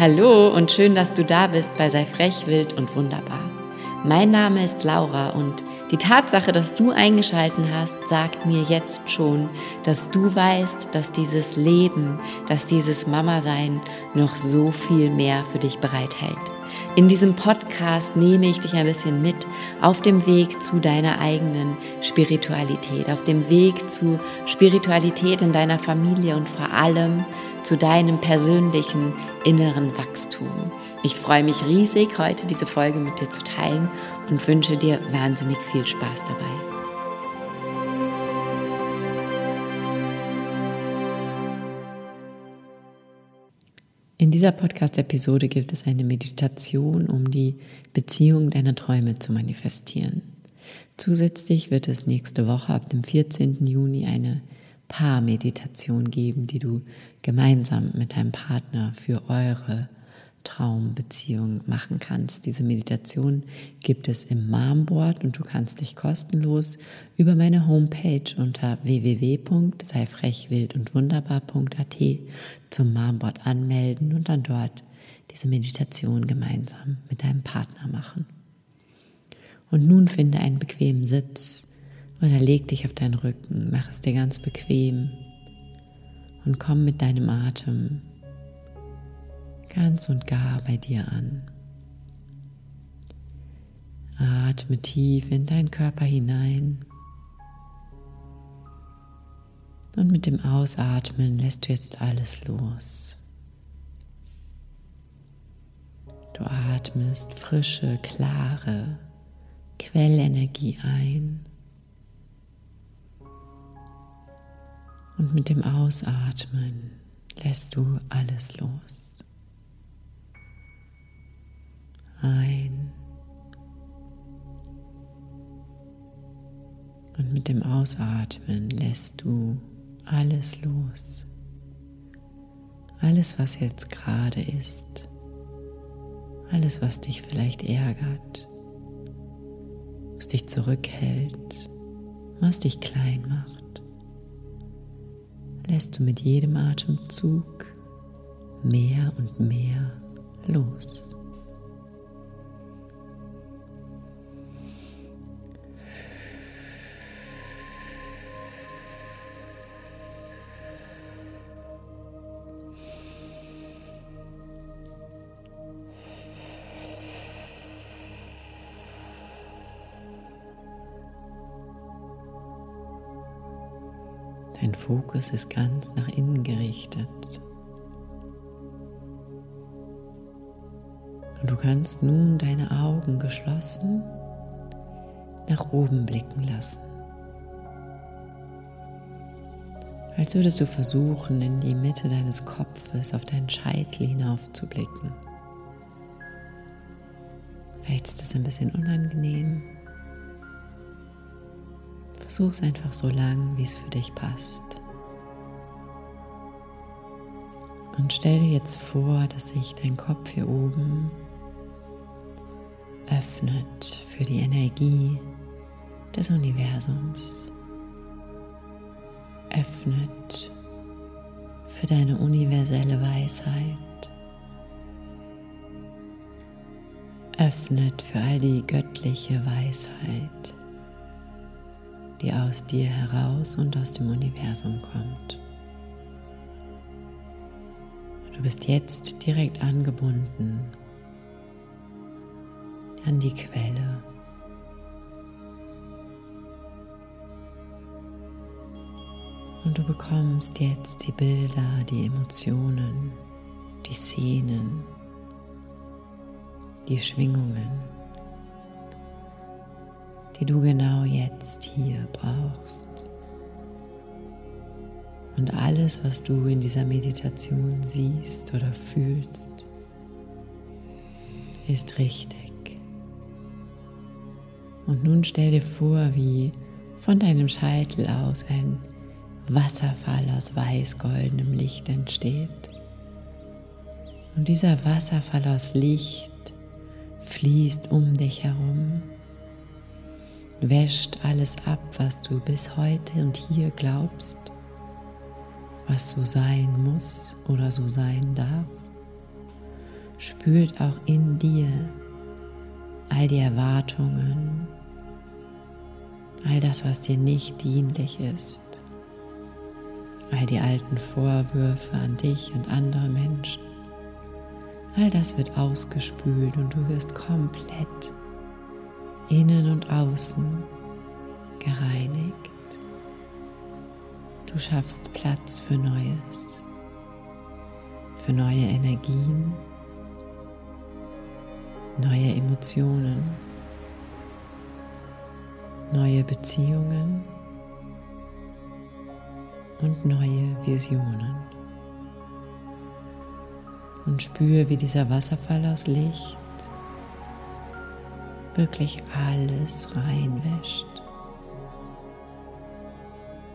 Hallo und schön, dass du da bist bei Sei frech, wild und wunderbar. Mein Name ist Laura und die Tatsache, dass du eingeschalten hast, sagt mir jetzt schon, dass du weißt, dass dieses Leben, dass dieses Mama-Sein noch so viel mehr für dich bereithält. In diesem Podcast nehme ich dich ein bisschen mit auf dem Weg zu deiner eigenen Spiritualität, auf dem Weg zu Spiritualität in deiner Familie und vor allem zu deinem persönlichen inneren Wachstum. Ich freue mich riesig, heute diese Folge mit dir zu teilen und wünsche dir wahnsinnig viel Spaß dabei. In dieser Podcast-Episode gibt es eine Meditation, um die Beziehung deiner Träume zu manifestieren. Zusätzlich wird es nächste Woche ab dem 14. Juni eine Paarmeditation geben, die du gemeinsam mit deinem Partner für eure Traumbeziehung machen kannst. Diese Meditation gibt es im Marmboard und du kannst dich kostenlos über meine Homepage unter www.seifrechwildundwunderbar.at zum Marmboard anmelden und dann dort diese Meditation gemeinsam mit deinem Partner machen. Und nun finde einen bequemen Sitz oder leg dich auf deinen Rücken, mach es dir ganz bequem und komm mit deinem Atem ganz und gar bei dir an. Atme tief in deinen Körper hinein. Und mit dem Ausatmen lässt du jetzt alles los. Du atmest frische, klare Quellenergie ein. Und mit dem Ausatmen lässt du alles los. ein. Und mit dem Ausatmen lässt du alles los. Alles, was jetzt gerade ist. Alles, was dich vielleicht ärgert. Was dich zurückhält. Was dich klein macht. Lässt du mit jedem Atemzug mehr und mehr los. Dein Fokus ist ganz nach innen gerichtet. Und du kannst nun deine Augen geschlossen nach oben blicken lassen. Als würdest du versuchen, in die Mitte deines Kopfes auf deinen Scheitel hinaufzublicken. Vielleicht ist das ein bisschen unangenehm. Versuch es einfach so lang, wie es für dich passt. Und stell dir jetzt vor, dass sich dein Kopf hier oben öffnet für die Energie des Universums. Öffnet für deine universelle Weisheit. Öffnet für all die göttliche Weisheit die aus dir heraus und aus dem Universum kommt. Du bist jetzt direkt angebunden an die Quelle. Und du bekommst jetzt die Bilder, die Emotionen, die Szenen, die Schwingungen die du genau jetzt hier brauchst. Und alles, was du in dieser Meditation siehst oder fühlst, ist richtig. Und nun stell dir vor, wie von deinem Scheitel aus ein Wasserfall aus weiß-goldenem Licht entsteht. Und dieser Wasserfall aus Licht fließt um dich herum wäscht alles ab, was du bis heute und hier glaubst, was so sein muss oder so sein darf. spült auch in dir all die Erwartungen, all das, was dir nicht dienlich ist, all die alten Vorwürfe an dich und andere Menschen. All das wird ausgespült und du wirst komplett innen und außen gereinigt. Du schaffst Platz für Neues, für neue Energien, neue Emotionen, neue Beziehungen und neue Visionen. Und spüre, wie dieser Wasserfall aus Licht wirklich alles reinwäscht.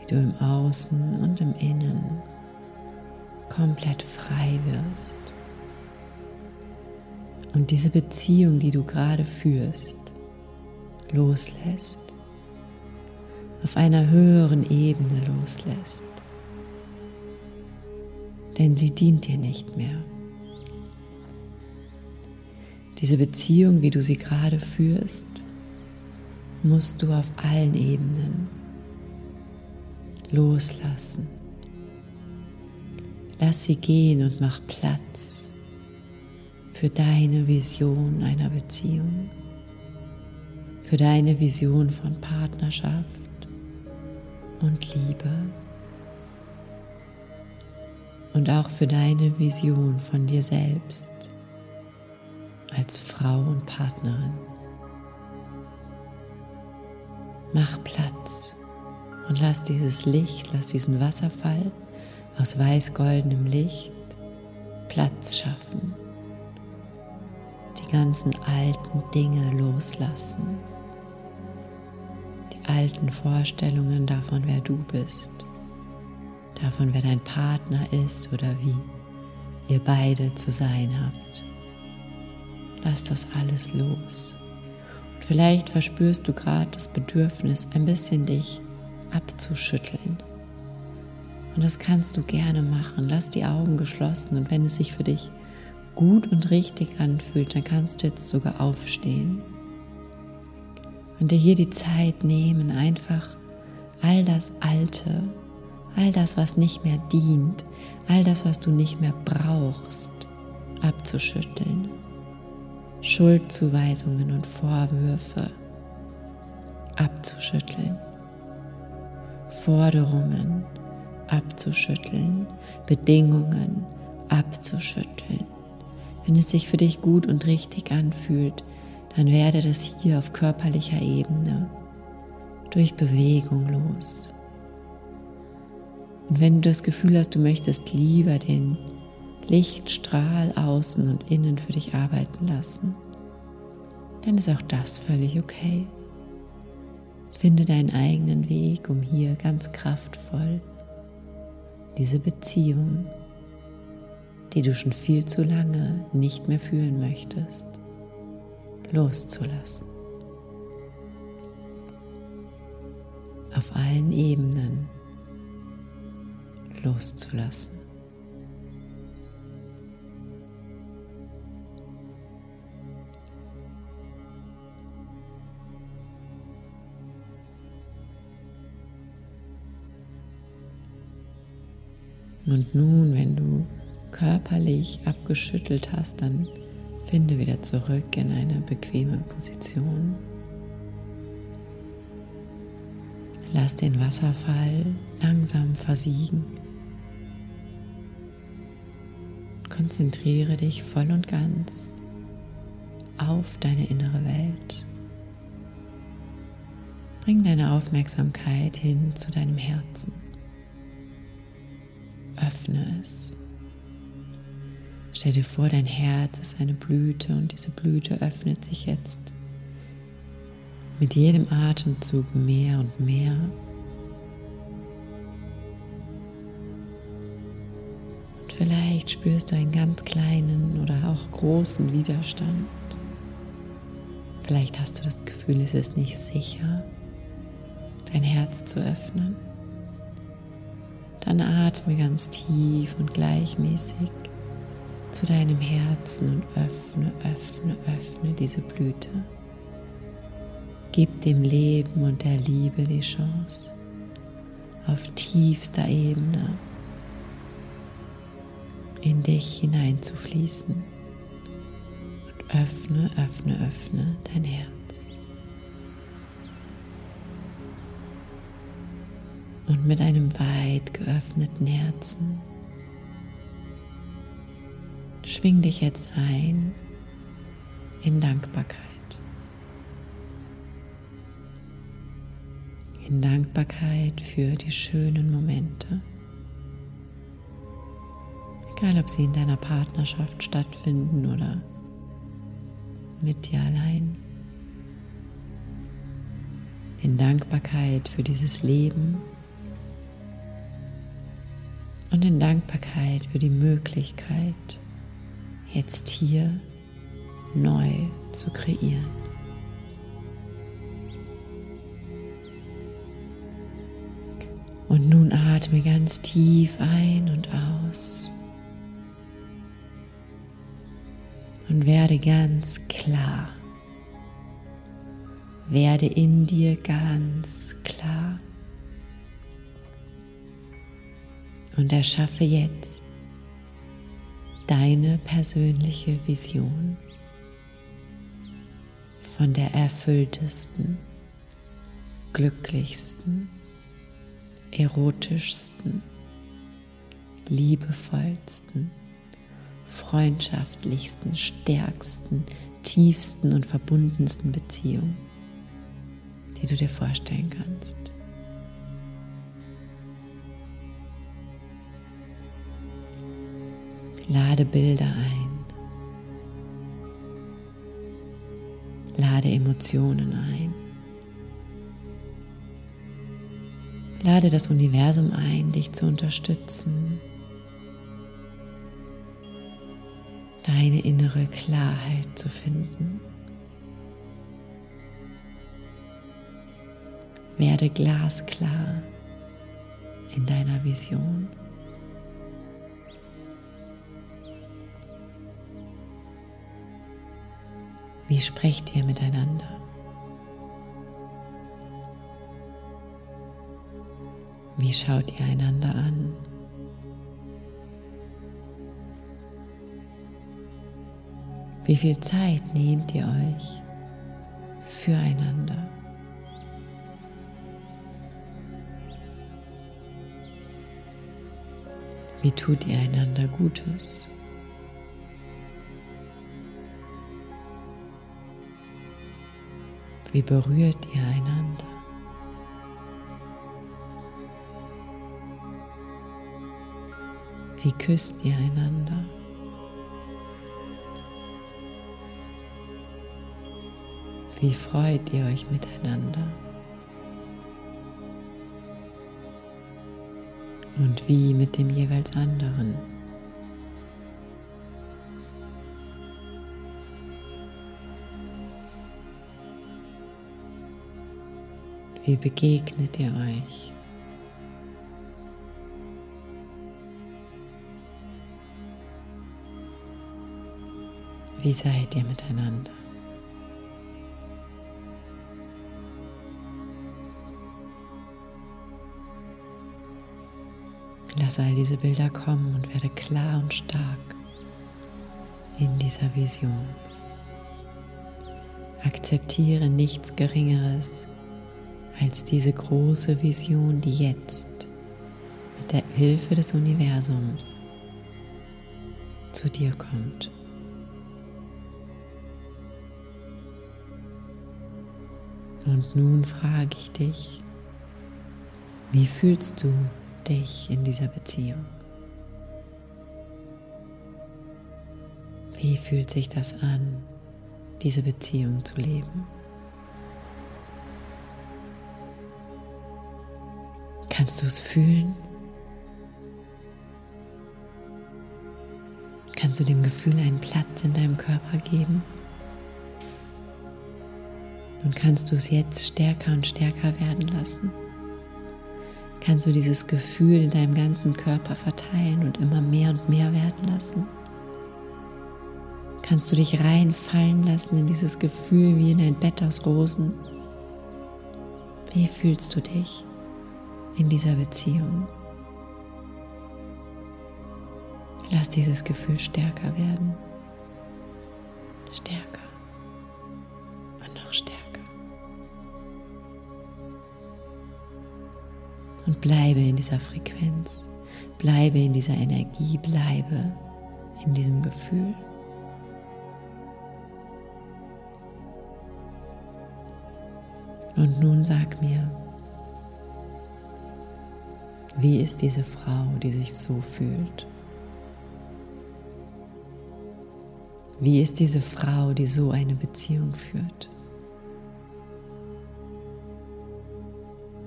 Wie du im Außen und im Innen komplett frei wirst. Und diese Beziehung, die du gerade führst, loslässt. Auf einer höheren Ebene loslässt. Denn sie dient dir nicht mehr. Diese Beziehung, wie du sie gerade führst, musst du auf allen Ebenen loslassen. Lass sie gehen und mach Platz für deine Vision einer Beziehung, für deine Vision von Partnerschaft und Liebe und auch für deine Vision von dir selbst als Frau und Partnerin. Mach Platz und lass dieses Licht, lass diesen Wasserfall aus weiß-goldenem Licht Platz schaffen. Die ganzen alten Dinge loslassen. Die alten Vorstellungen davon, wer du bist. Davon, wer dein Partner ist oder wie ihr beide zu sein habt. Lass das alles los. Und vielleicht verspürst du gerade das Bedürfnis, ein bisschen dich abzuschütteln. Und das kannst du gerne machen. Lass die Augen geschlossen und wenn es sich für dich gut und richtig anfühlt, dann kannst du jetzt sogar aufstehen und dir hier die Zeit nehmen, einfach all das Alte, all das, was nicht mehr dient, all das, was du nicht mehr brauchst, abzuschütteln. Schuldzuweisungen und Vorwürfe abzuschütteln, Forderungen abzuschütteln, Bedingungen abzuschütteln. Wenn es sich für dich gut und richtig anfühlt, dann werde das hier auf körperlicher Ebene durch Bewegung los. Und wenn du das Gefühl hast, du möchtest lieber den Lichtstrahl außen und innen für dich arbeiten lassen, dann ist auch das völlig okay. Finde deinen eigenen Weg, um hier ganz kraftvoll diese Beziehung, die du schon viel zu lange nicht mehr fühlen möchtest, loszulassen. Auf allen Ebenen loszulassen. Und nun, wenn du körperlich abgeschüttelt hast, dann finde wieder zurück in eine bequeme Position. Lass den Wasserfall langsam versiegen. Konzentriere dich voll und ganz auf deine innere Welt. Bring deine Aufmerksamkeit hin zu deinem Herzen öffne es. Stell dir vor, dein Herz ist eine Blüte und diese Blüte öffnet sich jetzt mit jedem Atemzug mehr und mehr. Und vielleicht spürst du einen ganz kleinen oder auch großen Widerstand. Vielleicht hast du das Gefühl, es ist nicht sicher, dein Herz zu öffnen. Dann atme ganz tief und gleichmäßig zu deinem Herzen und öffne, öffne, öffne diese Blüte. Gib dem Leben und der Liebe die Chance, auf tiefster Ebene in dich hineinzufließen. Und öffne, öffne, öffne dein Herz. Und mit einem weit geöffneten Herzen schwing dich jetzt ein in Dankbarkeit. In Dankbarkeit für die schönen Momente. Egal, ob sie in deiner Partnerschaft stattfinden oder mit dir allein. In Dankbarkeit für dieses Leben und in Dankbarkeit für die Möglichkeit, jetzt hier neu zu kreieren. Und nun atme ganz tief ein und aus. Und werde ganz klar. Werde in dir ganz Und erschaffe jetzt deine persönliche Vision von der erfülltesten, glücklichsten, erotischsten, liebevollsten, freundschaftlichsten, stärksten, tiefsten und verbundensten Beziehung, die du dir vorstellen kannst. Lade Bilder ein. Lade Emotionen ein. Lade das Universum ein, dich zu unterstützen, deine innere Klarheit zu finden. Werde glasklar in deiner Vision. Wie sprecht ihr miteinander? Wie schaut ihr einander an? Wie viel Zeit nehmt ihr euch füreinander? Wie tut ihr einander Gutes? Wie berührt ihr einander? Wie küsst ihr einander? Wie freut ihr euch miteinander? Und wie mit dem jeweils anderen? Wie begegnet ihr euch? Wie seid ihr miteinander? Lass all diese Bilder kommen und werde klar und stark in dieser Vision. Akzeptiere nichts Geringeres als diese große Vision, die jetzt mit der Hilfe des Universums zu dir kommt. Und nun frage ich dich, wie fühlst du dich in dieser Beziehung? Wie fühlt sich das an, diese Beziehung zu leben? Kannst du es fühlen? Kannst du dem Gefühl einen Platz in deinem Körper geben? Und kannst du es jetzt stärker und stärker werden lassen? Kannst du dieses Gefühl in deinem ganzen Körper verteilen und immer mehr und mehr werden lassen? kannst du dich reinfallen lassen in dieses Gefühl wie in ein Bett aus Rosen. Wie fühlst du dich in dieser Beziehung? Lass dieses Gefühl stärker werden. Stärker. Und noch stärker. Und bleibe in dieser Frequenz. Bleibe in dieser Energie. Bleibe in diesem Gefühl. Und nun sag mir, wie ist diese Frau, die sich so fühlt? Wie ist diese Frau, die so eine Beziehung führt?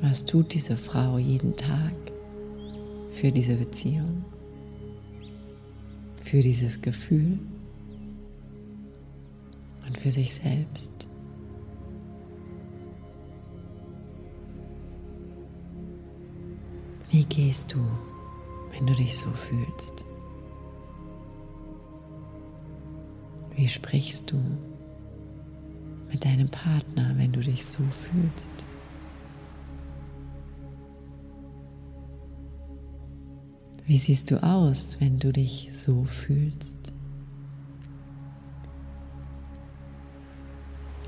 Was tut diese Frau jeden Tag für diese Beziehung? Für dieses Gefühl und für sich selbst? Gehst du, wenn du dich so fühlst? Wie sprichst du mit deinem Partner, wenn du dich so fühlst? Wie siehst du aus, wenn du dich so fühlst?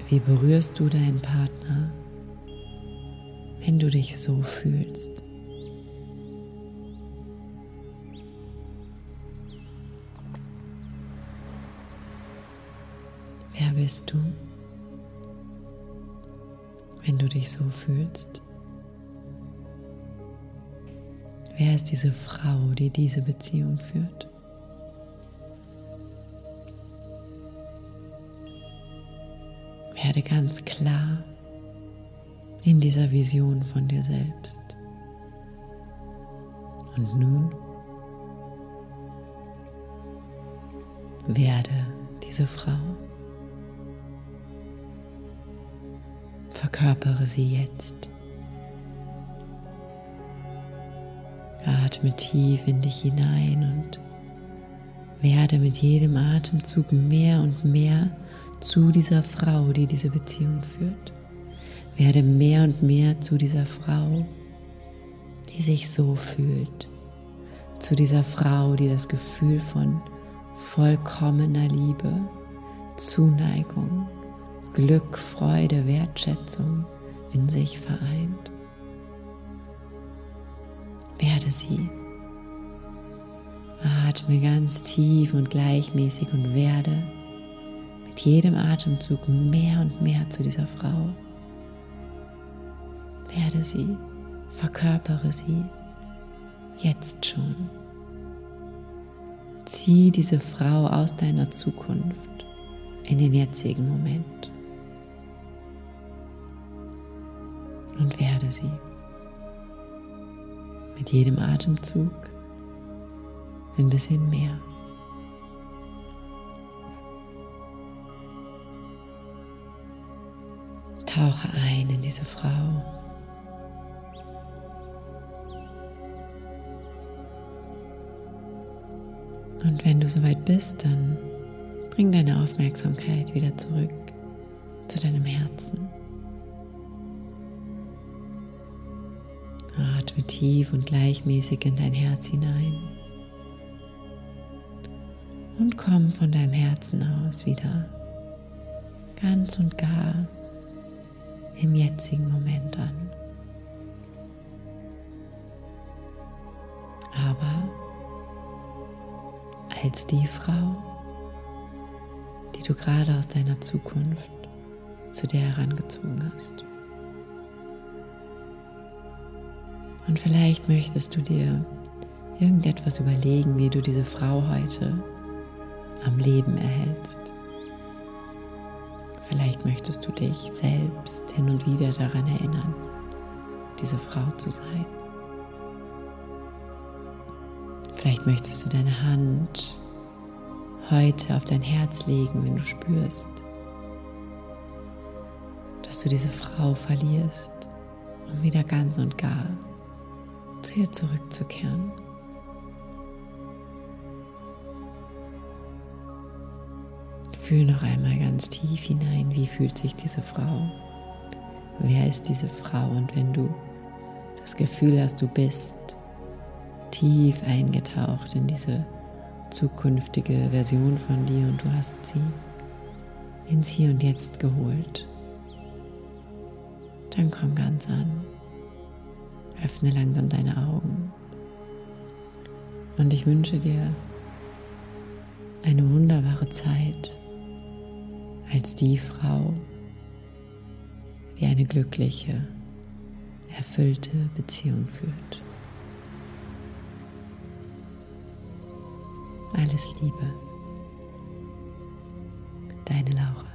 Wie berührst du deinen Partner, wenn du dich so fühlst? Bist du, wenn du dich so fühlst? Wer ist diese Frau, die diese Beziehung führt? Werde ganz klar in dieser Vision von dir selbst. Und nun werde diese Frau. Verkörpere sie jetzt. Atme tief in dich hinein und werde mit jedem Atemzug mehr und mehr zu dieser Frau, die diese Beziehung führt. Werde mehr und mehr zu dieser Frau, die sich so fühlt. Zu dieser Frau, die das Gefühl von vollkommener Liebe, Zuneigung, Glück, Freude, Wertschätzung in sich vereint. Werde sie. Atme ganz tief und gleichmäßig und werde mit jedem Atemzug mehr und mehr zu dieser Frau. Werde sie, verkörpere sie jetzt schon. Zieh diese Frau aus deiner Zukunft in den jetzigen Moment. Und werde sie. Mit jedem Atemzug ein bisschen mehr. Tauche ein in diese Frau. Und wenn du soweit bist, dann bring deine Aufmerksamkeit wieder zurück zu deinem Herzen. Atme tief und gleichmäßig in dein Herz hinein. Und komm von deinem Herzen aus wieder ganz und gar im jetzigen Moment an. Aber als die Frau, die du gerade aus deiner Zukunft zu dir herangezogen hast. Und vielleicht möchtest du dir irgendetwas überlegen, wie du diese Frau heute am Leben erhältst. Vielleicht möchtest du dich selbst hin und wieder daran erinnern, diese Frau zu sein. Vielleicht möchtest du deine Hand heute auf dein Herz legen, wenn du spürst, dass du diese Frau verlierst, um wieder ganz und gar zu ihr Fühl noch einmal ganz tief hinein, wie fühlt sich diese Frau? Wer ist diese Frau? Und wenn du das Gefühl hast, du bist tief eingetaucht in diese zukünftige Version von dir und du hast sie ins Hier und Jetzt geholt, dann komm ganz an. Öffne langsam deine Augen. Und ich wünsche dir eine wunderbare Zeit als die Frau, die eine glückliche, erfüllte Beziehung führt. Alles Liebe, deine Laura.